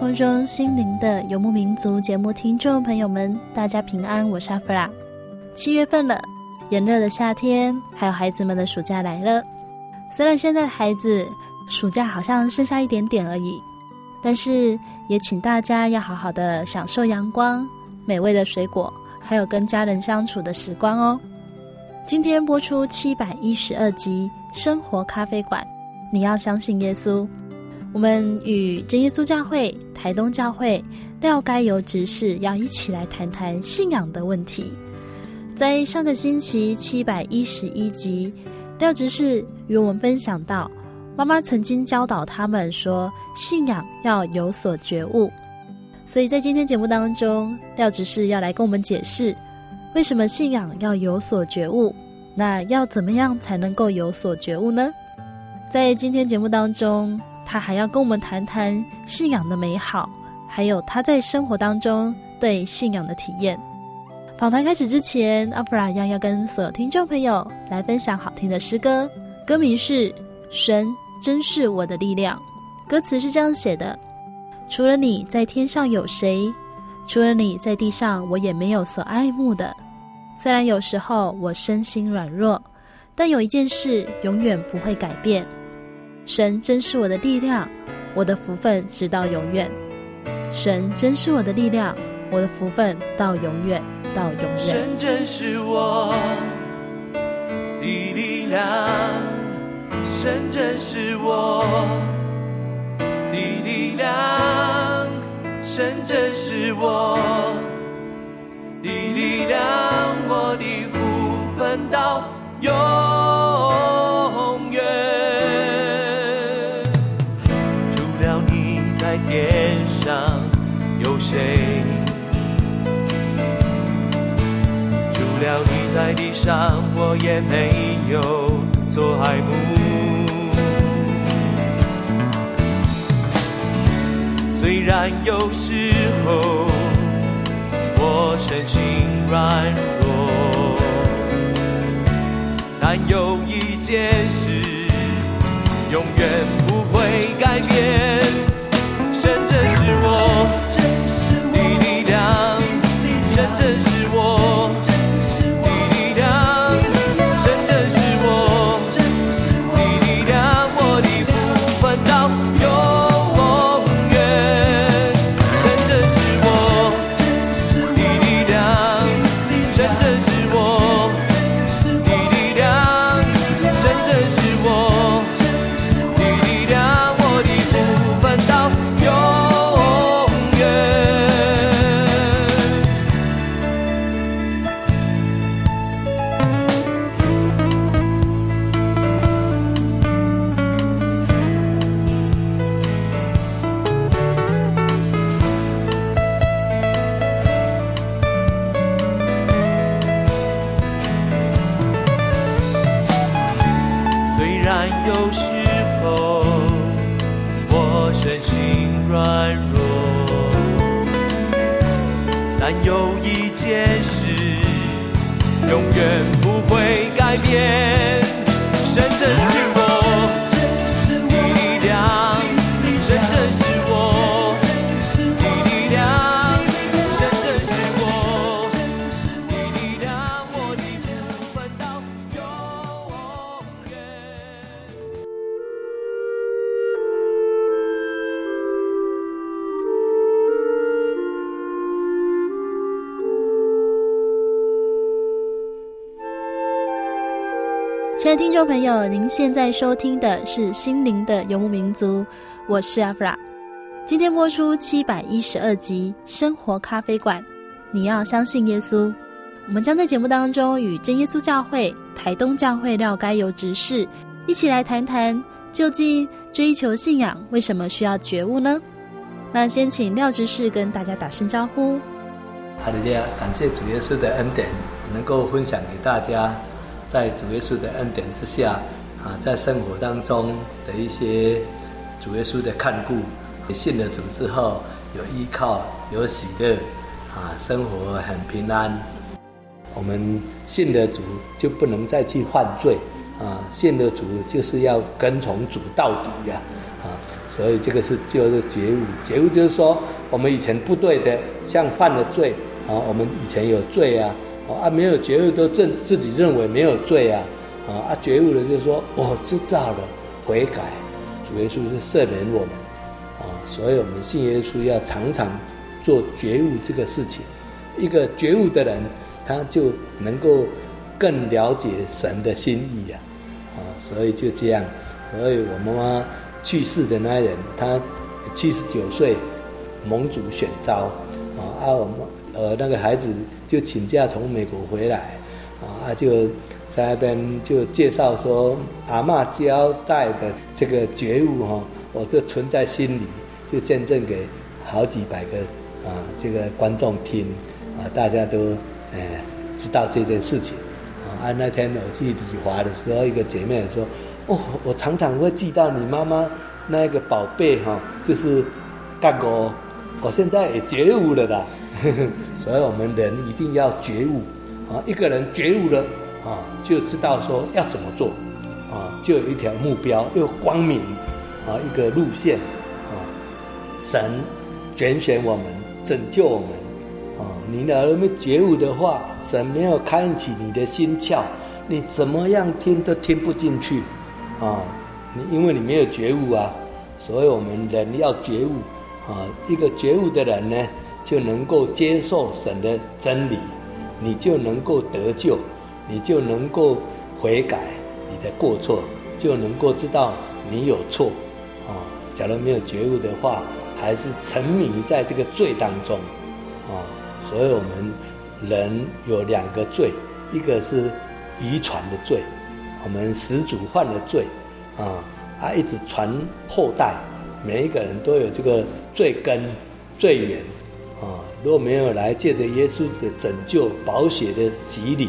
空中，心灵的游牧民族节目听众朋友们，大家平安，我是阿弗拉。七月份了，炎热的夏天，还有孩子们的暑假来了。虽然现在的孩子暑假好像剩下一点点而已，但是也请大家要好好的享受阳光、美味的水果，还有跟家人相处的时光哦。今天播出七百一十二集《生活咖啡馆》，你要相信耶稣。我们与真耶稣教会台东教会廖该由执事要一起来谈谈信仰的问题。在上个星期七百一十一集，廖执事与我们分享到，妈妈曾经教导他们说，信仰要有所觉悟。所以在今天节目当中，廖执事要来跟我们解释，为什么信仰要有所觉悟？那要怎么样才能够有所觉悟呢？在今天节目当中。他还要跟我们谈谈信仰的美好，还有他在生活当中对信仰的体验。访谈开始之前，阿弗拉一样要跟所有听众朋友来分享好听的诗歌，歌名是《神真是我的力量》。歌词是这样写的：除了你在天上有谁？除了你在地上，我也没有所爱慕的。虽然有时候我身心软弱，但有一件事永远不会改变。神真是我的力量，我的福分直到永远。神真是我的力量，我的福分到永远，到永远。神真是我的力量，神真是我的力量，神真是我的力量，我的福分到永。了你在地上，我也没有做爱慕。虽然有时候我身心软弱，但有一件事永远不会改变。神真是我亲爱的听众朋友，您现在收听的是《心灵的游牧民族》，我是阿弗拉。今天播出七百一十二集《生活咖啡馆》，你要相信耶稣。我们将在节目当中与真耶稣教会台东教会廖该犹执事一起来谈谈，究竟追求信仰为什么需要觉悟呢？那先请廖执事跟大家打声招呼。哈利路亚，感谢主耶稣的恩典，能够分享给大家。在主耶稣的恩典之下，啊，在生活当中的一些主耶稣的看顾，信了主之后有依靠，有喜乐，啊，生活很平安。我们信了主就不能再去犯罪，啊，信了主就是要跟从主到底呀，啊，所以这个是就是觉悟。觉悟就是说，我们以前不对的，像犯了罪，啊，我们以前有罪啊。啊，没有觉悟都正自己认为没有罪啊，啊啊，觉悟了就说我知道了，悔改，主耶稣是赦免我们，啊，所以我们信耶稣要常常做觉悟这个事情。一个觉悟的人，他就能够更了解神的心意呀，啊，所以就这样。所以我妈妈去世的那一人，他七十九岁，蒙主选召，啊，啊，我们。呃，那个孩子就请假从美国回来，啊，就在那边就介绍说，阿嬷交代的这个觉悟哈，我就存在心里，就见证给好几百个啊这个观众听，啊，大家都哎知道这件事情，啊，那天我去礼华的时候，一个姐妹说，哦，我常常会记到你妈妈那个宝贝哈，就是干哥，我现在也觉悟了的。所以，我们人一定要觉悟啊！一个人觉悟了啊，就知道说要怎么做啊，就有一条目标，又光明啊，一个路线啊。神拣选我们，拯救我们啊！你若没觉悟的话，神没有开启你的心窍，你怎么样听都听不进去啊！你因为你没有觉悟啊，所以我们人要觉悟啊！一个觉悟的人呢，就能够接受神的真理，你就能够得救，你就能够悔改你的过错，就能够知道你有错啊。假如没有觉悟的话，还是沉迷在这个罪当中啊。所以我们人有两个罪，一个是遗传的罪，我们始祖犯了罪啊，啊一直传后代，每一个人都有这个罪根、罪源。啊，如果没有来借着耶稣的拯救、宝血的洗礼，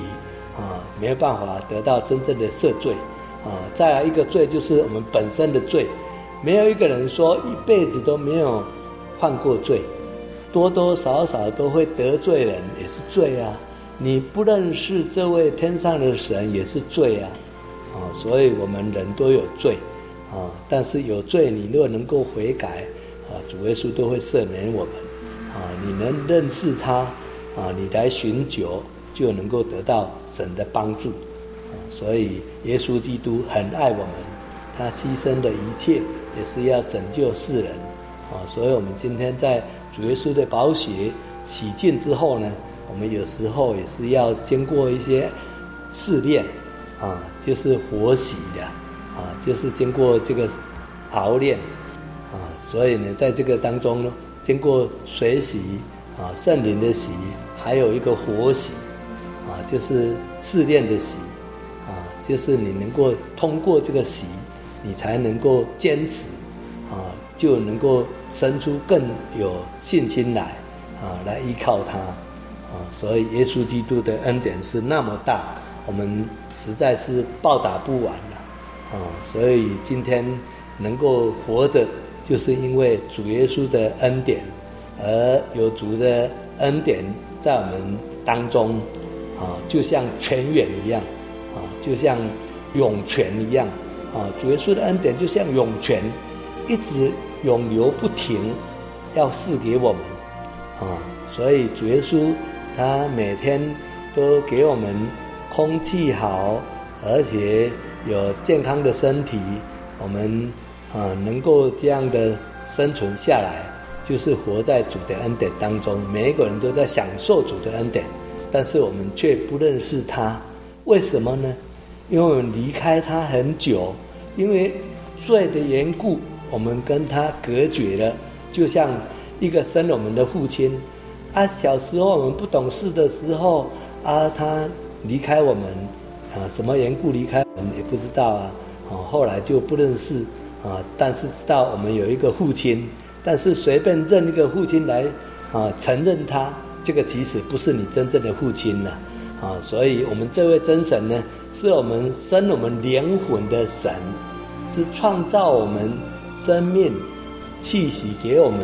啊，没有办法得到真正的赦罪。啊，再来一个罪就是我们本身的罪，没有一个人说一辈子都没有犯过罪，多多少少都会得罪人，也是罪啊。你不认识这位天上的神也是罪啊。啊，所以我们人都有罪，啊，但是有罪你若能够悔改，啊，主耶稣都会赦免我们。啊，你能认识他，啊，你来寻求，就能够得到神的帮助。啊，所以耶稣基督很爱我们，他牺牲的一切也是要拯救世人。啊，所以我们今天在主耶稣的宝血洗净之后呢，我们有时候也是要经过一些试炼，啊，就是活洗的，啊，就是经过这个熬炼，啊，所以呢，在这个当中呢。经过水洗啊，圣灵的洗，还有一个活洗啊，就是试炼的洗啊，就是你能够通过这个洗，你才能够坚持啊，就能够生出更有信心来啊，来依靠他啊。所以耶稣基督的恩典是那么大，我们实在是报答不完了啊。所以今天能够活着。就是因为主耶稣的恩典，而有主的恩典在我们当中，啊，就像泉源一样，啊，就像涌泉一样，啊，主耶稣的恩典就像涌泉，一直涌流不停，要赐给我们，啊，所以主耶稣他每天都给我们空气好，而且有健康的身体，我们啊能够这样的生存下来。就是活在主的恩典当中，每一个人都在享受主的恩典，但是我们却不认识他，为什么呢？因为我们离开他很久，因为罪的缘故，我们跟他隔绝了，就像一个生了我们的父亲，啊，小时候我们不懂事的时候，啊，他离开我们，啊，什么缘故离开我们也不知道啊，啊，后来就不认识，啊，但是知道我们有一个父亲。但是随便认一个父亲来，啊，承认他这个其实不是你真正的父亲了，啊，所以我们这位真神呢，是我们生我们灵魂的神，是创造我们生命气息给我们，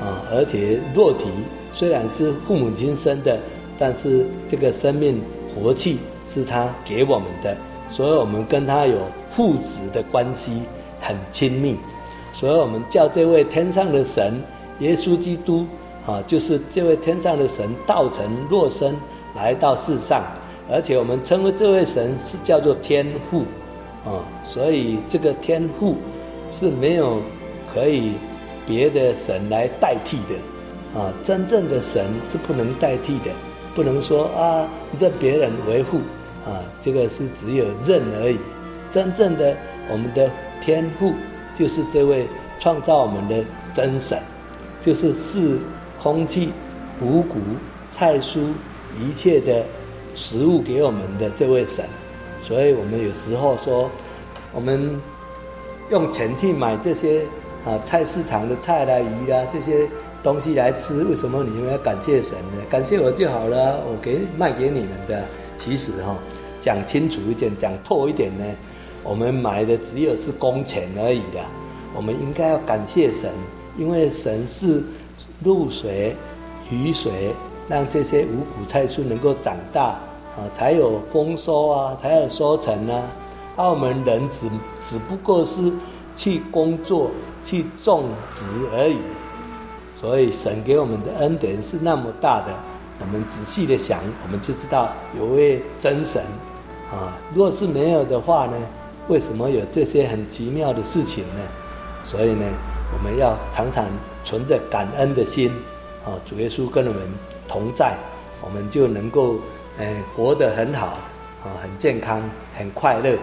啊，而且肉体虽然是父母亲生的，但是这个生命活气是他给我们的，所以我们跟他有父子的关系，很亲密。所以我们叫这位天上的神耶稣基督啊，就是这位天上的神道成若身来到世上，而且我们称为这位神是叫做天父啊，所以这个天父是没有可以别的神来代替的。啊，真正的神是不能代替的，不能说啊任别人维护啊，这个是只有认而已，真正的我们的天父。就是这位创造我们的真神，就是赐空气、五谷、菜蔬一切的食物给我们的这位神。所以我们有时候说，我们用钱去买这些啊菜市场的菜啦、鱼啦这些东西来吃，为什么你们要感谢神呢？感谢我就好了，我给卖给你们的。其实哈，讲清楚一点，讲透一点呢。我们买的只有是工钱而已啦，我们应该要感谢神，因为神是露水、雨水，让这些五谷菜蔬能够长大啊，才有丰收啊，才有收成啊。而我们人只只不过是去工作、去种植而已，所以神给我们的恩典是那么大的。我们仔细的想，我们就知道有位真神啊。若是没有的话呢？为什么有这些很奇妙的事情呢？所以呢，我们要常常存着感恩的心，啊，主耶稣跟我们同在，我们就能够，呃，活得很好，啊，很健康，很快乐，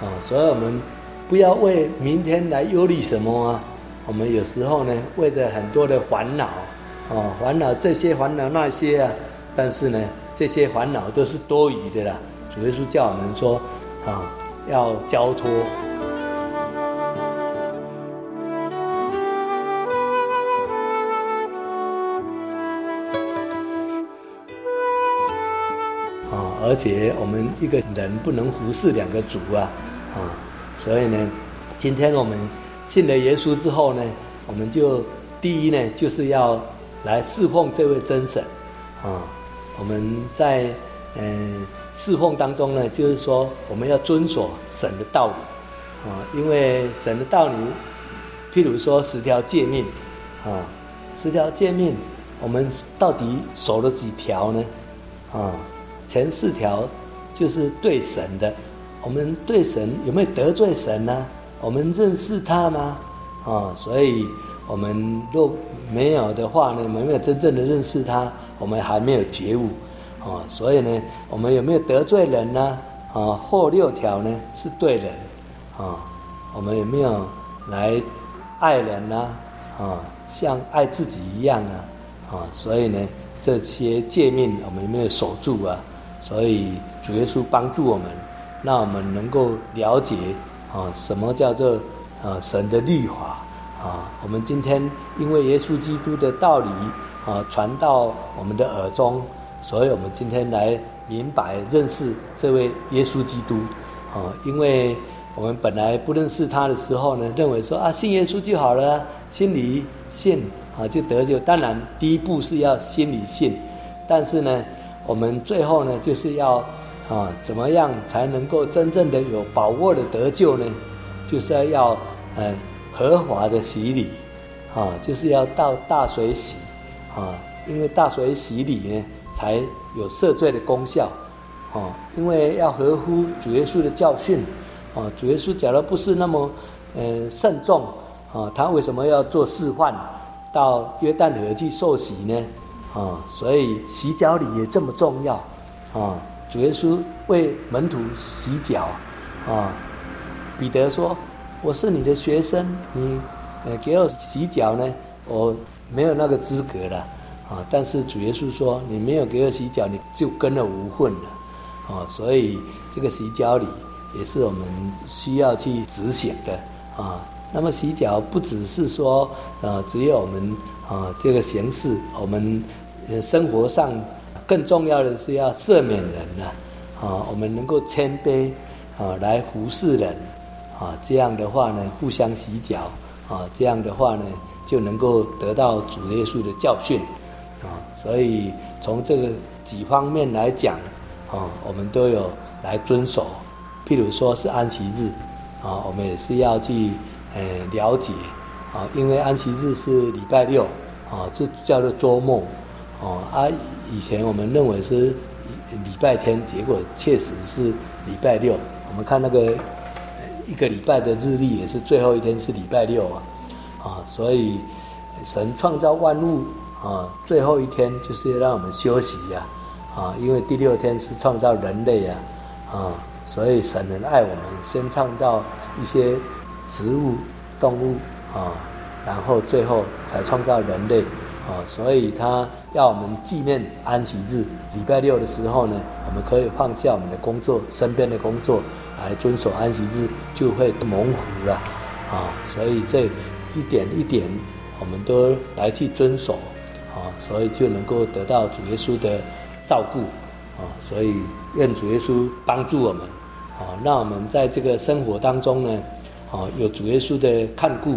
啊，所以我们不要为明天来忧虑什么啊。我们有时候呢，为着很多的烦恼，啊，烦恼这些，烦恼那些啊，但是呢，这些烦恼都是多余的啦。主耶稣叫我们说，啊。要交托啊！而且我们一个人不能服侍两个主啊！啊，所以呢，今天我们信了耶稣之后呢，我们就第一呢，就是要来侍奉这位真神啊！我们在嗯。侍奉当中呢，就是说我们要遵守神的道理，啊，因为神的道理，譬如说十条诫命，啊，十条诫命，我们到底守了几条呢？啊，前四条就是对神的，我们对神有没有得罪神呢？我们认识他吗？啊，所以我们若没有的话呢，没有真正的认识他，我们还没有觉悟。啊，所以呢，我们有没有得罪人呢？啊，后六条呢是对人，啊，我们有没有来爱人呢？啊，像爱自己一样啊，啊，所以呢，这些诫命我们有没有守住啊？所以主耶稣帮助我们，让我们能够了解啊，什么叫做啊神的律法啊？我们今天因为耶稣基督的道理啊传到我们的耳中。所以我们今天来明白认识这位耶稣基督，啊，因为我们本来不认识他的时候呢，认为说啊信耶稣就好了，心里信啊，就得救。当然，第一步是要心里信，但是呢，我们最后呢，就是要啊，怎么样才能够真正的有把握的得救呢？就是要要呃合法的洗礼，啊，就是要到大水洗，啊，因为大水洗礼呢，才有赦罪的功效，哦，因为要合乎主耶稣的教训，哦，主耶稣假如不是那么呃慎重，啊，他为什么要做示范？到约旦河去受洗呢，啊，所以洗脚礼也这么重要，啊，主耶稣为门徒洗脚，啊，彼得说：“我是你的学生，你呃给我洗脚呢，我没有那个资格了，啊，但是主耶稣说，你没有给我洗脚，你就跟了无份了，啊，所以这个洗脚礼也是我们需要去执行的，啊。”那么洗脚不只是说，呃，只有我们啊这个形式，我们生活上更重要的是要赦免人呐，啊，我们能够谦卑啊来服侍人，啊，这样的话呢，互相洗脚，啊，这样的话呢，就能够得到主耶稣的教训，啊，所以从这个几方面来讲，啊，我们都有来遵守，譬如说是安息日，啊，我们也是要去。呃，了解，啊，因为安息日是礼拜六，啊，这叫做周末，哦，啊，以前我们认为是礼拜天，结果确实是礼拜六。我们看那个一个礼拜的日历，也是最后一天是礼拜六啊，啊，所以神创造万物，啊，最后一天就是让我们休息呀，啊，因为第六天是创造人类呀，啊，所以神很爱我们，先创造一些。植物、动物啊，然后最后才创造人类啊，所以他要我们纪念安息日，礼拜六的时候呢，我们可以放下我们的工作、身边的工作，来遵守安息日，就会蒙福了啊。所以这一点一点，我们都来去遵守啊，所以就能够得到主耶稣的照顾啊。所以愿主耶稣帮助我们啊，让我们在这个生活当中呢。啊，有主耶稣的看顾，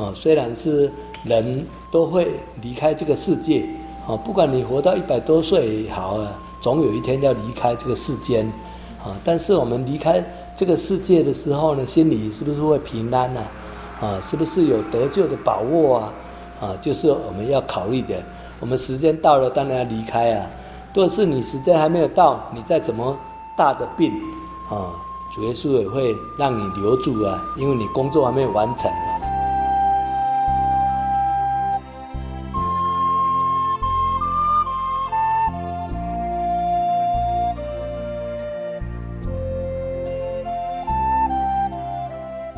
啊，虽然是人都会离开这个世界，啊，不管你活到一百多岁也好啊，总有一天要离开这个世间，啊，但是我们离开这个世界的时候呢，心里是不是会平安呢？啊，是不是有得救的把握啊？啊，就是我们要考虑的。我们时间到了，当然要离开啊。若是你时间还没有到，你再怎么大的病，啊。主耶稣也会让你留住啊，因为你工作还没有完成啊。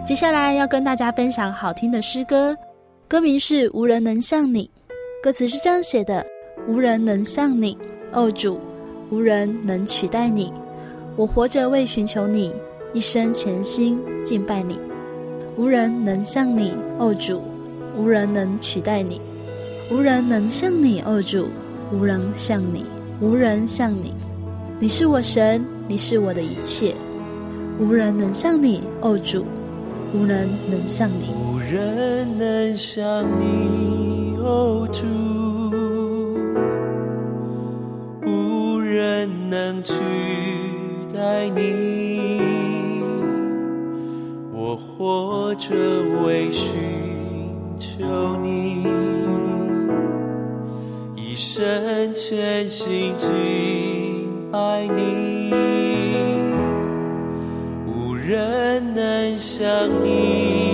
接下来要跟大家分享好听的诗歌，歌名是《无人能像你》，歌词是这样写的：无人能像你，哦主，无人能取代你。我活着为寻求你，一生全心敬拜你。无人能像你，哦主，无人能取代你。无人能像你，哦主，无人像你，无人像你。你是我神，你是我的一切。无人能像你，哦主，无人能像你。无人能像你，哦主，无人能取。代你，我活着为寻求你，一生全心敬拜你，无人能想你，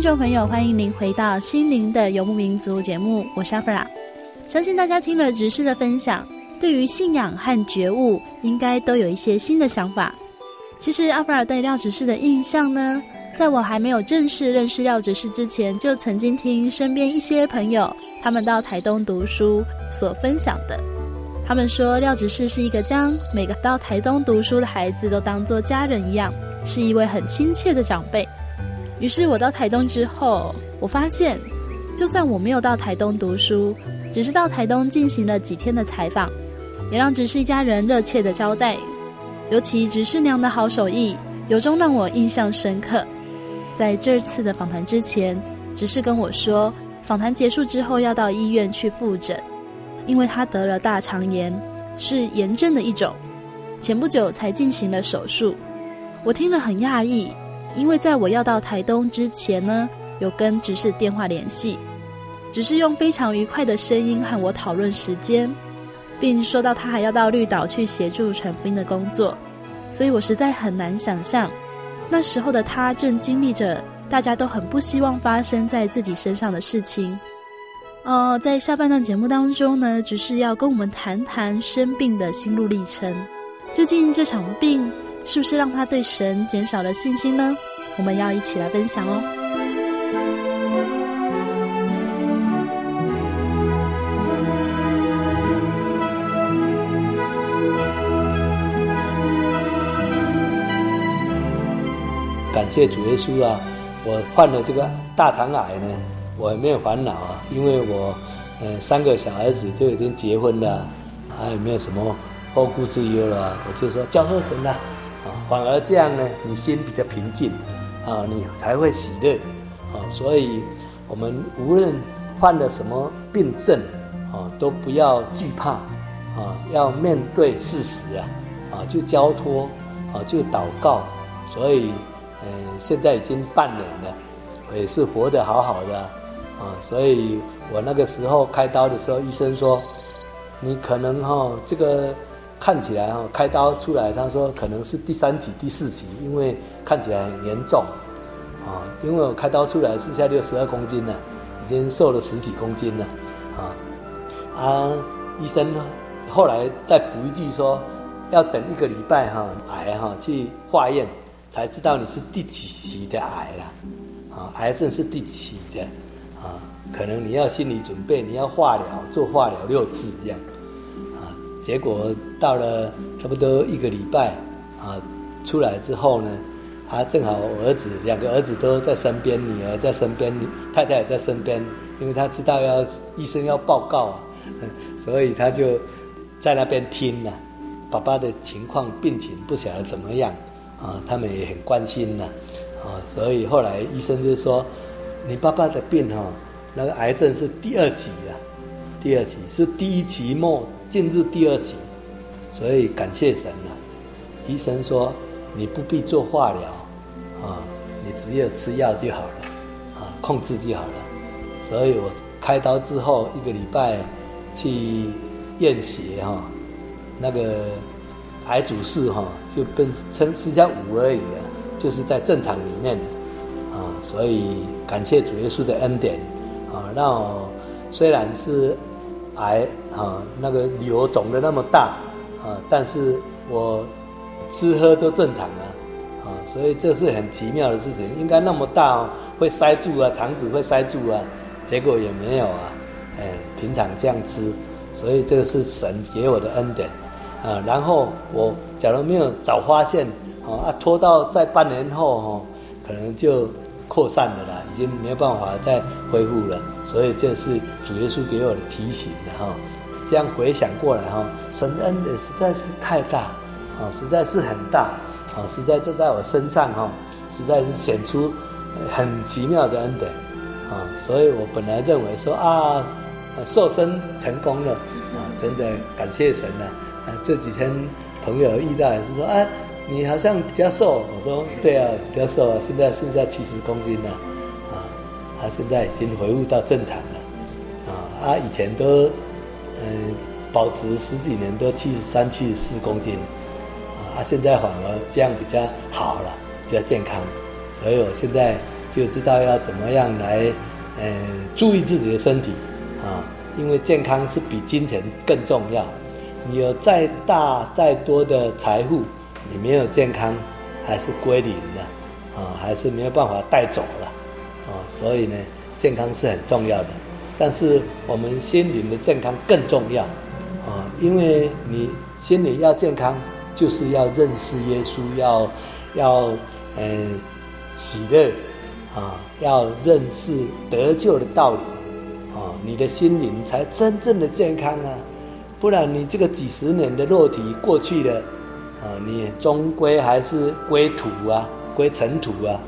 听众朋友，欢迎您回到《心灵的游牧民族》节目，我是阿弗拉。相信大家听了执事的分享，对于信仰和觉悟，应该都有一些新的想法。其实，阿弗拉对廖执事的印象呢，在我还没有正式认识廖执事之前，就曾经听身边一些朋友他们到台东读书所分享的。他们说，廖执事是一个将每个到台东读书的孩子都当作家人一样，是一位很亲切的长辈。于是我到台东之后，我发现，就算我没有到台东读书，只是到台东进行了几天的采访，也让执事一家人热切的招待。尤其执事娘的好手艺，由衷让我印象深刻。在这次的访谈之前，执事跟我说，访谈结束之后要到医院去复诊，因为他得了大肠炎，是炎症的一种。前不久才进行了手术。我听了很讶异，因为在我要到台东之前呢，有跟执事电话联系，只是用非常愉快的声音和我讨论时间，并说到他还要到绿岛去协助传福音的工作，所以我实在很难想象，那时候的他正经历着大家都很不希望发生在自己身上的事情。哦，在下半段节目当中呢，只是要跟我们谈谈生病的心路历程。究竟这场病是不是让他对神减少了信心呢？我们要一起来分享哦。感谢主耶稣啊！我患了这个大肠癌呢。我也没有烦恼啊，因为我，呃，三个小孩子都已经结婚了，还有没有什么后顾之忧了？我就说叫贺神了，反而这样呢，你心比较平静，啊，你才会喜乐，啊，所以我们无论患了什么病症，啊，都不要惧怕，啊，要面对事实啊，啊，就交托，啊，就祷告，所以，嗯，现在已经半年了，我也是活得好好的。啊，所以我那个时候开刀的时候，医生说，你可能哈这个看起来哈开刀出来，他说可能是第三级、第四级，因为看起来很严重，啊，因为我开刀出来是下六十二公斤了，已经瘦了十几公斤了，啊，啊，医生呢后来再补一句说，要等一个礼拜哈癌哈去化验，才知道你是第几期的癌了，啊，癌症是第几的。啊，可能你要心理准备，你要化疗，做化疗六次这样，结果到了差不多一个礼拜，啊，出来之后呢，他正好儿子两个儿子都在身边，女儿在身边，太太也在身边，因为他知道要医生要报告啊，所以他就在那边听了，爸爸的情况病情不晓得怎么样，啊，他们也很关心呐，啊，所以后来医生就说。你爸爸的病哈，那个癌症是第二级啊，第二期是第一期末进入第二期，所以感谢神啊，医生说你不必做化疗，啊，你只有吃药就好了，啊，控制就好了。所以我开刀之后一个礼拜去验血哈，那个癌主数哈就变成剩下五而已啊，就是在正常里面。啊，所以感谢主耶稣的恩典，啊，让我虽然是癌，啊，那个瘤肿得那么大，啊，但是我吃喝都正常啊，啊，所以这是很奇妙的事情。应该那么大哦，会塞住啊，肠子会塞住啊，结果也没有啊，哎，平常这样吃，所以这个是神给我的恩典，啊，然后我假如没有早发现，啊，拖到在半年后，哈。可能就扩散的啦，已经没有办法再恢复了，所以这是主耶稣给我的提醒的哈。这样回想过来哈，神恩的实在是太大，啊，实在是很大，啊，实在就在我身上哈，实在是显出很奇妙的恩典，啊，所以我本来认为说啊，瘦身成功了，啊，真的感谢神了，啊，这几天朋友遇到也是说啊。你好像比较瘦，我说对啊，比较瘦啊，现在剩下七十公斤了，啊，他现在已经恢复到正常了，啊，他以前都嗯保持十几年都七十三、七十四公斤，啊，他现在反而这样比较好了，比较健康，所以我现在就知道要怎么样来嗯注意自己的身体，啊，因为健康是比金钱更重要，你有再大再多的财富。你没有健康，还是归零的，啊，还是没有办法带走了，啊，所以呢，健康是很重要的，但是我们心灵的健康更重要，啊，因为你心里要健康，就是要认识耶稣，要要嗯喜乐，啊，要认识得救的道理，啊，你的心灵才真正的健康啊，不然你这个几十年的肉体过去了。啊，你终归还是归土啊，归尘土啊，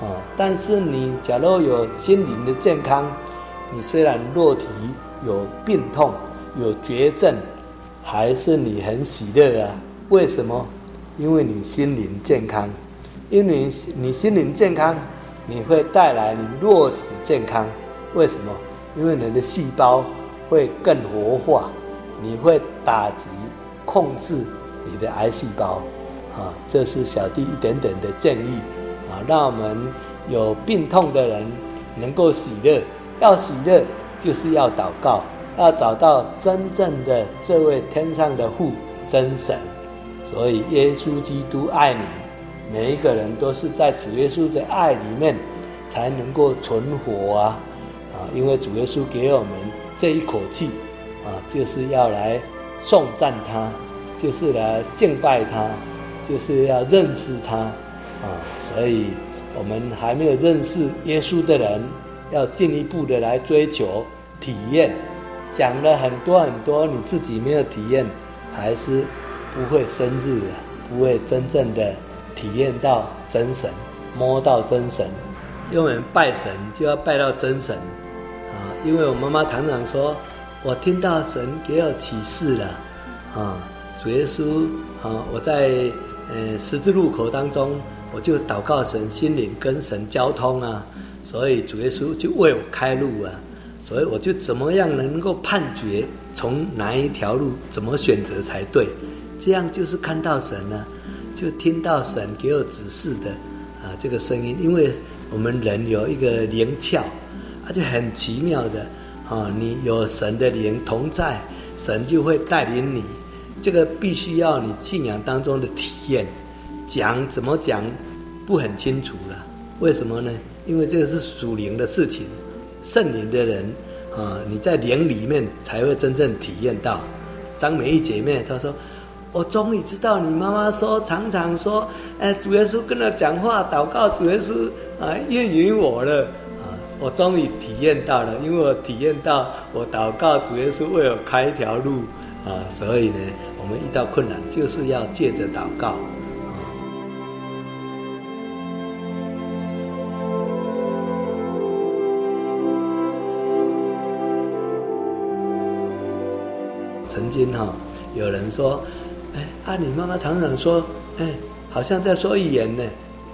啊！但是你假如有心灵的健康，你虽然肉体有病痛、有绝症，还是你很喜乐啊，为什么？因为你心灵健康，因为你心灵健康，你会带来你肉体健康。为什么？因为你的细胞会更活化，你会打击、控制你的癌细胞。啊，这是小弟一点点的建议啊，让我们有病痛的人能够喜乐。要喜乐，就是要祷告，要找到真正的这位天上的父真神。所以，耶稣基督爱你，每一个人都是在主耶稣的爱里面才能够存活啊！啊，因为主耶稣给我们这一口气啊，就是要来颂赞他，就是来敬拜他，就是要认识他啊！所以，我们还没有认识耶稣的人，要进一步的来追求体验。讲了很多很多，你自己没有体验，还是。不会深入的，不会真正的体验到真神，摸到真神。因为我们拜神就要拜到真神啊！因为我妈妈常常说，我听到神给我启示了啊，主耶稣啊，我在呃十字路口当中，我就祷告神，心灵跟神交通啊，所以主耶稣就为我开路啊，所以我就怎么样能够判决从哪一条路怎么选择才对。这样就是看到神了，就听到神给我指示的啊这个声音，因为我们人有一个灵窍，啊就很奇妙的啊，你有神的灵同在，神就会带领你。这个必须要你信仰当中的体验，讲怎么讲不很清楚了。为什么呢？因为这个是属灵的事情，圣灵的人啊，你在灵里面才会真正体验到。张美玉姐妹她说。我终于知道你妈妈说常常说，哎，主耶稣跟他讲话祷告，主耶稣啊应允我了啊！我终于体验到了，因为我体验到我祷告，主耶稣为我开一条路啊！所以呢，我们遇到困难就是要借着祷告。曾经哈，有人说。哎，啊，你妈妈常常说，哎，好像在说预言呢。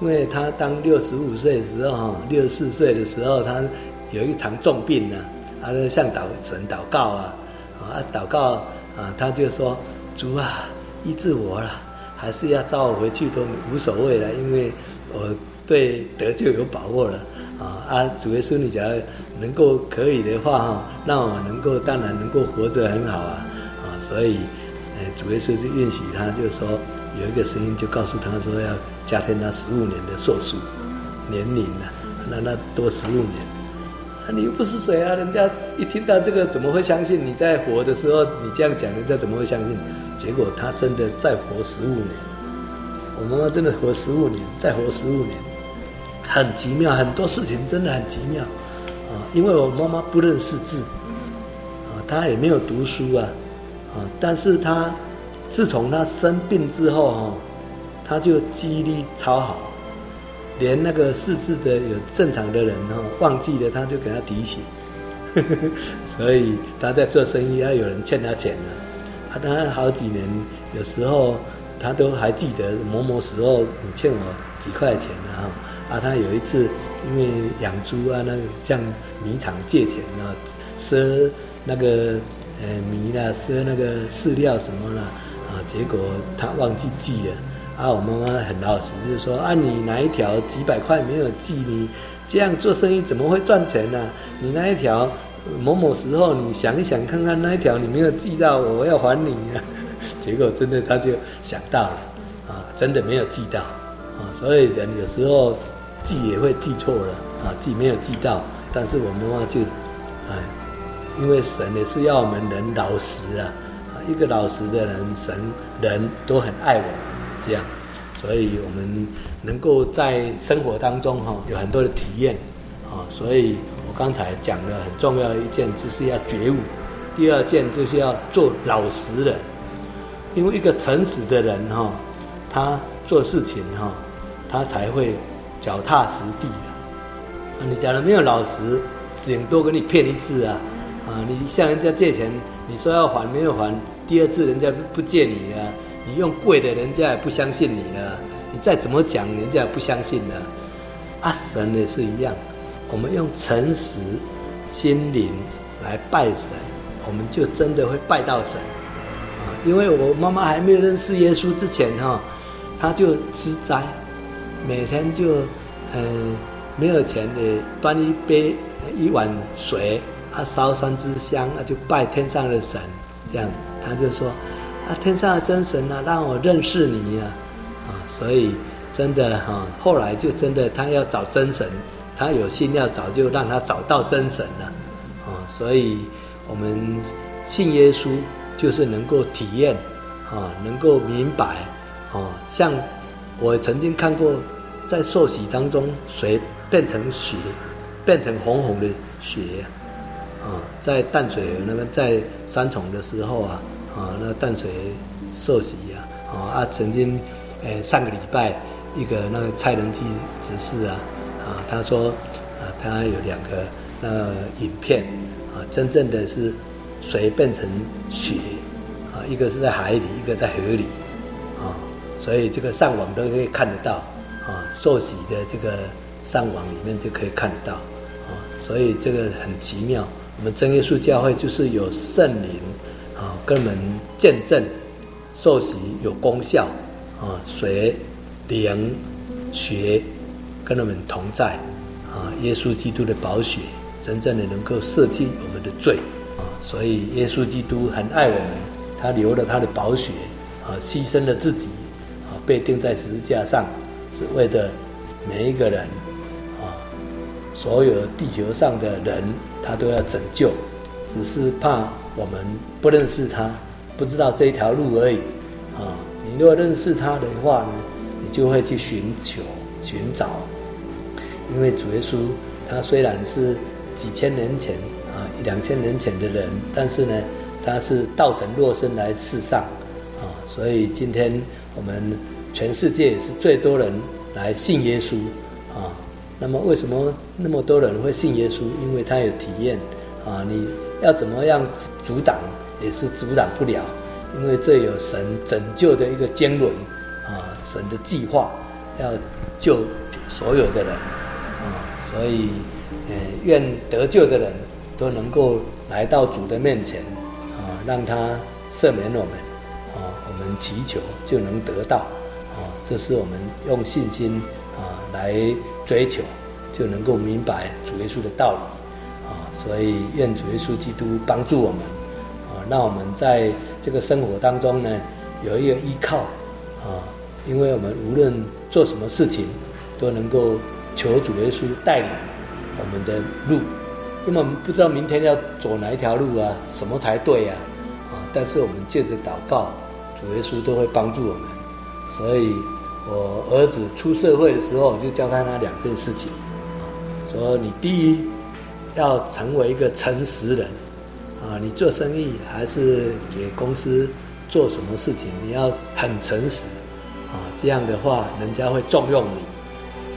因为她当六十五岁的时候，哈，六十四岁的时候，她有一场重病呢，她就向祷神祷告啊，啊，祷告啊，他就说，主啊，医治我了，还是要召我回去都无所谓了，因为我对得救有把握了，啊，啊，主耶稣，你只要能够可以的话，哈，让我能够，当然能够活着很好啊，啊，所以。主耶稣就允许他，就说有一个声音就告诉他说要加添他十五年的寿数年龄呢，让他多十五年，你又不是谁啊？人家一听到这个怎么会相信？你在活的时候你这样讲，人家怎么会相信？结果他真的再活十五年，我妈妈真的活十五年，再活十五年，很奇妙，很多事情真的很奇妙啊！因为我妈妈不认识字啊，她也没有读书啊。啊！但是她自从她生病之后哈，她就记忆力超好，连那个识字的有正常的人哈，忘记了他就给他提醒，所以他在做生意，要有人欠他钱了，啊，他好几年，有时候他都还记得某某时候你欠我几块钱啊，啊，他有一次因为养猪啊，那个向米厂借钱啊，赊那个。呃，米啦，赊那个饲料什么啦，啊，结果他忘记记了，啊，我妈妈很老实，就是说，啊，你哪一条几百块没有记，你这样做生意怎么会赚钱呢？你那一条某某时候，你想一想看看，那一条你没有记到，我要还你啊。结果真的他就想到了，啊，真的没有记到，啊，所以人有时候记也会记错了，啊，记没有记到，但是我妈妈就，哎。因为神也是要我们人老实啊，一个老实的人，神人都很爱我们，这样，所以我们能够在生活当中哈有很多的体验啊，所以我刚才讲了很重要的一件就是要觉悟，第二件就是要做老实人，因为一个诚实的人哈，他做事情哈，他才会脚踏实地的，你假如没有老实，顶多给你骗一次啊。啊，你向人家借钱，你说要还没有还，第二次人家不借你啊，你用贵的，人家也不相信你了。你再怎么讲，人家也不相信了。啊，神也是一样，我们用诚实心灵来拜神，我们就真的会拜到神。啊，因为我妈妈还没有认识耶稣之前，哈，她就吃斋，每天就嗯没有钱的端一杯一碗水，啊烧三支香，啊就拜天上的神，这样，她就说。天上的真神啊，让我认识你呀！啊，所以真的哈，后来就真的他要找真神，他有心要找，就让他找到真神了。啊，所以我们信耶稣，就是能够体验，啊，能够明白，啊，像我曾经看过，在受洗当中，水变成血，变成红红的血，啊，在淡水那边，在三重的时候啊。啊，那淡水受洗呀，啊啊，曾经，诶、上个礼拜一个那个蔡仁基执事啊，啊，他说，啊，他有两个那个影片，啊，真正的是水变成血，啊，一个是在海里，一个在河里，啊，所以这个上网都可以看得到，啊，受洗的这个上网里面就可以看得到，啊，所以这个很奇妙，我们真耶稣教会就是有圣灵。啊，跟我们见证受洗有功效啊，水灵血跟我们同在啊，耶稣基督的宝血真正的能够赦去我们的罪啊，所以耶稣基督很爱我们，他留了他的宝血啊，牺牲了自己啊，被钉在十字架上，是为了每一个人啊，所有地球上的人，他都要拯救，只是怕。我们不认识他，不知道这一条路而已，啊！你如果认识他的话呢，你就会去寻求、寻找。因为主耶稣他虽然是几千年前啊，一两千年前的人，但是呢，他是道成肉身来世上，啊！所以今天我们全世界也是最多人来信耶稣，啊！那么为什么那么多人会信耶稣？因为他有体验，啊！你。要怎么样阻挡，也是阻挡不了，因为这有神拯救的一个经纶啊，神的计划要救所有的人啊，所以呃，愿得救的人都能够来到主的面前啊，让他赦免我们啊，我们祈求就能得到啊，这是我们用信心啊来追求，就能够明白主耶稣的道理。所以，愿主耶稣基督帮助我们，啊，让我们在这个生活当中呢，有一个依靠，啊，因为我们无论做什么事情，都能够求主耶稣带领我们的路，因为我们不知道明天要走哪一条路啊，什么才对呀，啊，但是我们借着祷告，主耶稣都会帮助我们。所以我儿子出社会的时候，就教他那两件事情，啊，说你第一。要成为一个诚实人，啊，你做生意还是给公司做什么事情，你要很诚实，啊，这样的话人家会重用你，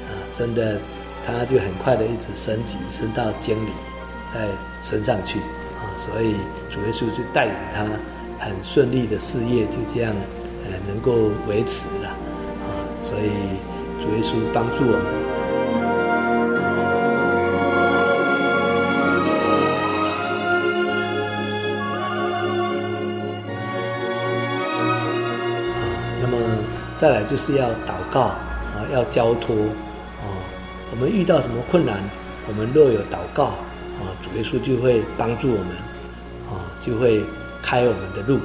啊，真的，他就很快的一直升级，升到经理，在升上去，啊，所以主耶稣就带领他很顺利的事业就这样，呃，能够维持了，啊，所以主耶稣帮助我们。再来就是要祷告啊，要交托啊。我们遇到什么困难，我们若有祷告啊，主耶稣就会帮助我们啊，就会开我们的路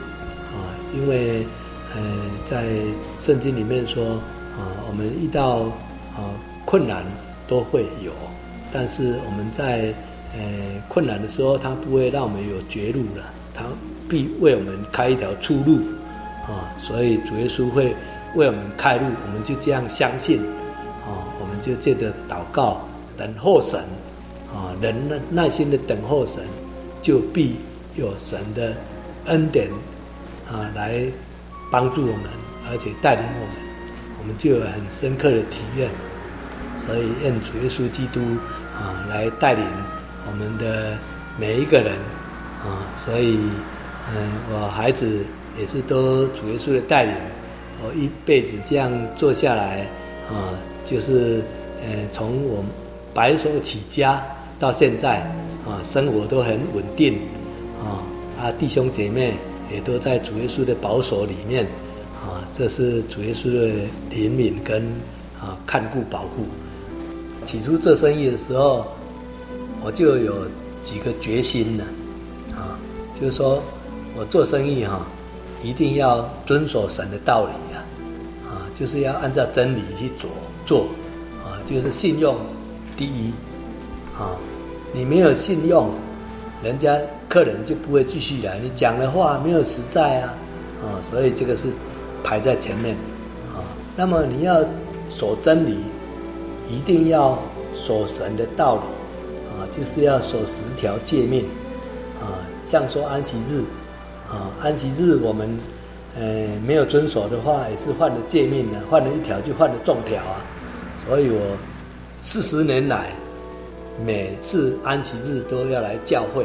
啊。因为呃，在圣经里面说啊，我们遇到啊困难都会有，但是我们在呃困难的时候，他不会让我们有绝路了，他必为我们开一条出路啊。所以主耶稣会。为我们开路，我们就这样相信，啊，我们就借着祷告等候神，啊，人耐心的等候神，就必有神的恩典，啊，来帮助我们，而且带领我们，我们就有很深刻的体验。所以愿主耶稣基督啊来带领我们的每一个人，啊，所以嗯，我孩子也是都主耶稣的带领，我一辈子这样做下来，啊，就是，呃，从我白手起家到现在，啊，生活都很稳定，啊，啊，弟兄姐妹也都在主耶稣的保守里面，啊，这是主耶稣的怜悯跟啊看顾保护。起初做生意的时候，我就有几个决心呢，啊，就是说我做生意哈，一定要遵守神的道理，就是要按照真理去做做，啊，就是信用第一，啊，你没有信用，人家客人就不会继续来，你讲的话没有实在啊，啊，所以这个是排在前面，啊，那么你要守真理。一定要守神的道理，啊，就是要守十条诫命，啊，像说安息日，啊，安息日我们，呃，没有遵守的话，也是犯了诫命了，犯了一条就犯了重条啊。所以我四十年来，每次安息日都要来教会，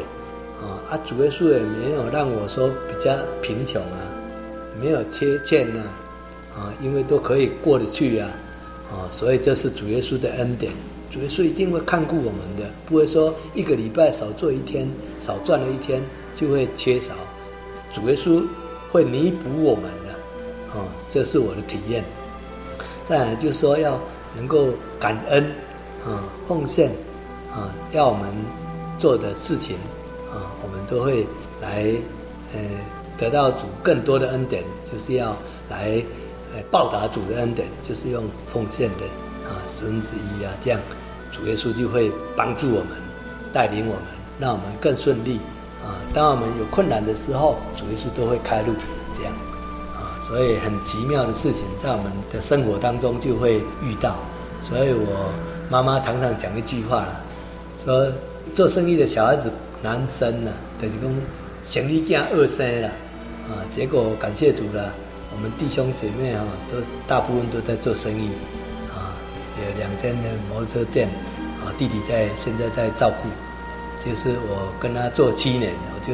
啊，啊，主耶稣也没有让我说比较贫穷啊，没有缺欠呐，啊，因为都可以过得去啊。啊，所以这是主耶稣的恩典，主耶稣一定会看顾我们的，不会说一个礼拜少做一天，少赚了一天就会缺少，主耶稣会弥补我们的，啊，这是我的体验。再来就是说要能够感恩，啊，奉献，啊，要我们做的事情，啊，我们都会来，呃，得到主更多的恩典，就是要来。呃报答主的恩典，就是用奉献的啊，十分之一啊，这样主耶稣就会帮助我们，带领我们，让我们更顺利啊。当我们有困难的时候，主耶稣都会开路，这样啊，所以很奇妙的事情在我们的生活当中就会遇到。所以我妈妈常常讲一句话，说做生意的小孩子男生呢，就是讲生意惊二生了啊。结果感谢主了。我们弟兄姐妹哈，都大部分都在做生意，啊，有两间的摩托车店，啊，弟弟在现在在照顾，就是我跟他做七年，我就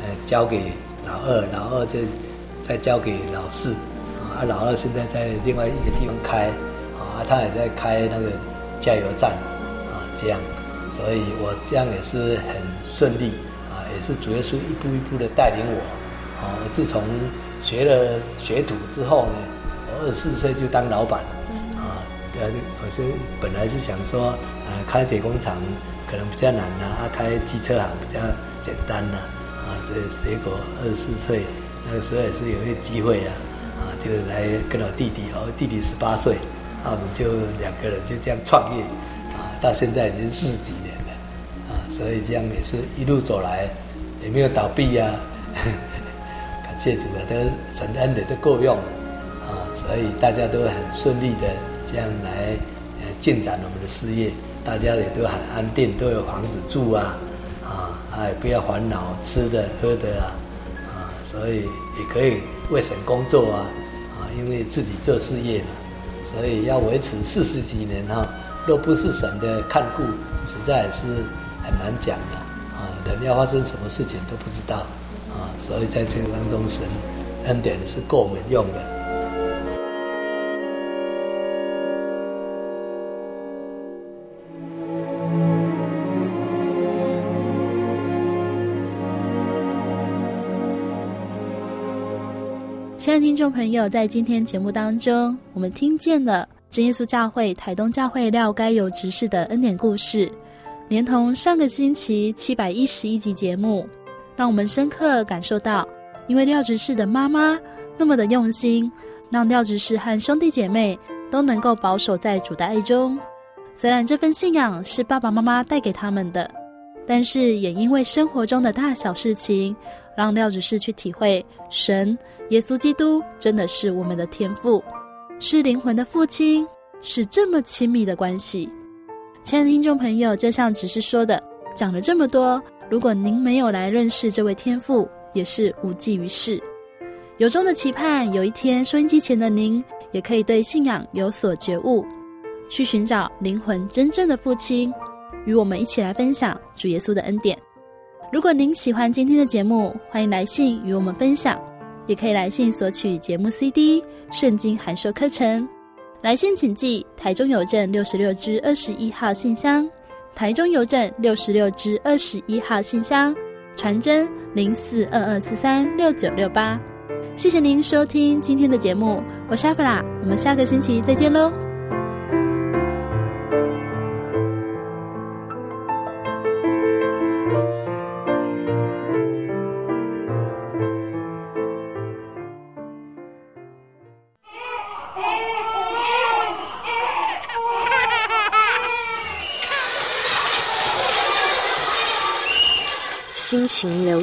呃交给老二，老二就再交给老四，啊，老二现在在另外一个地方开，啊，他也在开那个加油站，啊，这样，所以我这样也是很顺利，啊，也是主耶稣一步一步的带领我，啊，自从。学了学徒之后呢，我二十四岁就当老板，啊，呃，我是本来是想说，呃，开铁工厂可能比较难呐，啊，开机车行比较简单呐，啊，这结果二十四岁那个时候也是有一个机会啊，啊，就来跟我弟弟，我弟弟十八岁，啊，我们就两个人就这样创业，啊，到现在已经四十几年了，啊，所以这样也是一路走来也没有倒闭呀，啊。谢主了，都神恩的都够用，啊，所以大家都很顺利的这样来呃进展我们的事业，大家也都很安定，都有房子住啊，啊，哎不要烦恼吃的喝的啊，啊，所以也可以为神工作啊，啊，因为自己做事业嘛，所以要维持四十几年哈，若不是神的看顾，实在是很难讲的，啊，人要发生什么事情都不知道。啊，所以在这个当中，神恩典是够我们用的。听众朋友，在今天节目当中，我们听见了真耶稣教会台东教会廖该有执事的恩典故事，连同上个星期七百一十一集节目。让我们深刻感受到，因为廖执事的妈妈那么的用心，让廖执事和兄弟姐妹都能够保守在主的爱中。虽然这份信仰是爸爸妈妈带给他们的，但是也因为生活中的大小事情，让廖执事去体会神耶稣基督真的是我们的天父，是灵魂的父亲，是这么亲密的关系。亲爱的听众朋友，就像只是说的，讲了这么多。如果您没有来认识这位天父，也是无济于事。由衷的期盼，有一天收音机前的您，也可以对信仰有所觉悟，去寻找灵魂真正的父亲，与我们一起来分享主耶稣的恩典。如果您喜欢今天的节目，欢迎来信与我们分享，也可以来信索取节目 CD、圣经函授课程。来信请寄台中邮政六十六支二十一号信箱，台中邮政六十六支二十一号信箱，传真零四二二四三六九六八。谢谢您收听今天的节目，我是阿弗拉，我们下个星期再见喽。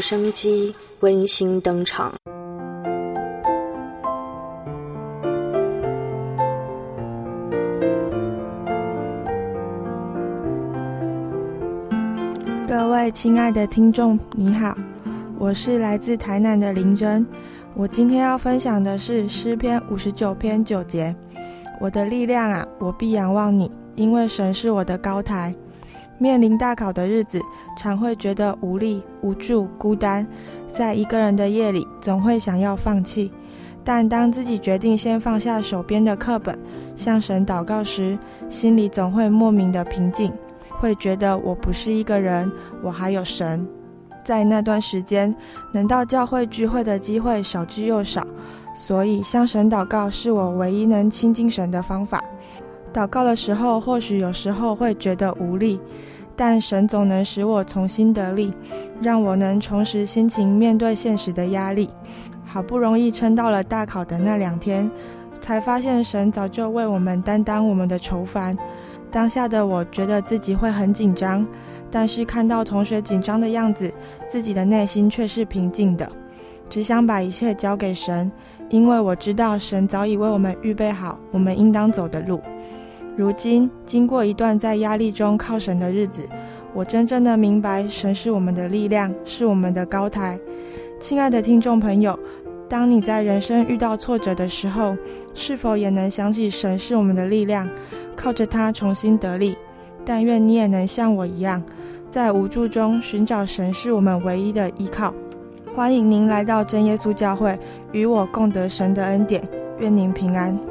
生机温馨登场。各位亲爱的听众，你好，我是来自台南的林真。我今天要分享的是诗篇五十九篇九节：“我的力量啊，我必仰望你，因为神是我的高台。”面临大考的日子，常会觉得无力、无助、孤单，在一个人的夜里，总会想要放弃。但当自己决定先放下手边的课本，向神祷告时，心里总会莫名的平静，会觉得我不是一个人，我还有神。在那段时间，能到教会聚会的机会少之又少，所以向神祷告是我唯一能亲近神的方法。祷告的时候，或许有时候会觉得无力。但神总能使我重新得力，让我能重拾心情面对现实的压力。好不容易撑到了大考的那两天，才发现神早就为我们担当我们的愁烦。当下的我觉得自己会很紧张，但是看到同学紧张的样子，自己的内心却是平静的，只想把一切交给神，因为我知道神早已为我们预备好我们应当走的路。如今，经过一段在压力中靠神的日子，我真正的明白，神是我们的力量，是我们的高台。亲爱的听众朋友，当你在人生遇到挫折的时候，是否也能想起神是我们的力量，靠着他重新得力？但愿你也能像我一样，在无助中寻找神是我们唯一的依靠。欢迎您来到真耶稣教会，与我共得神的恩典。愿您平安。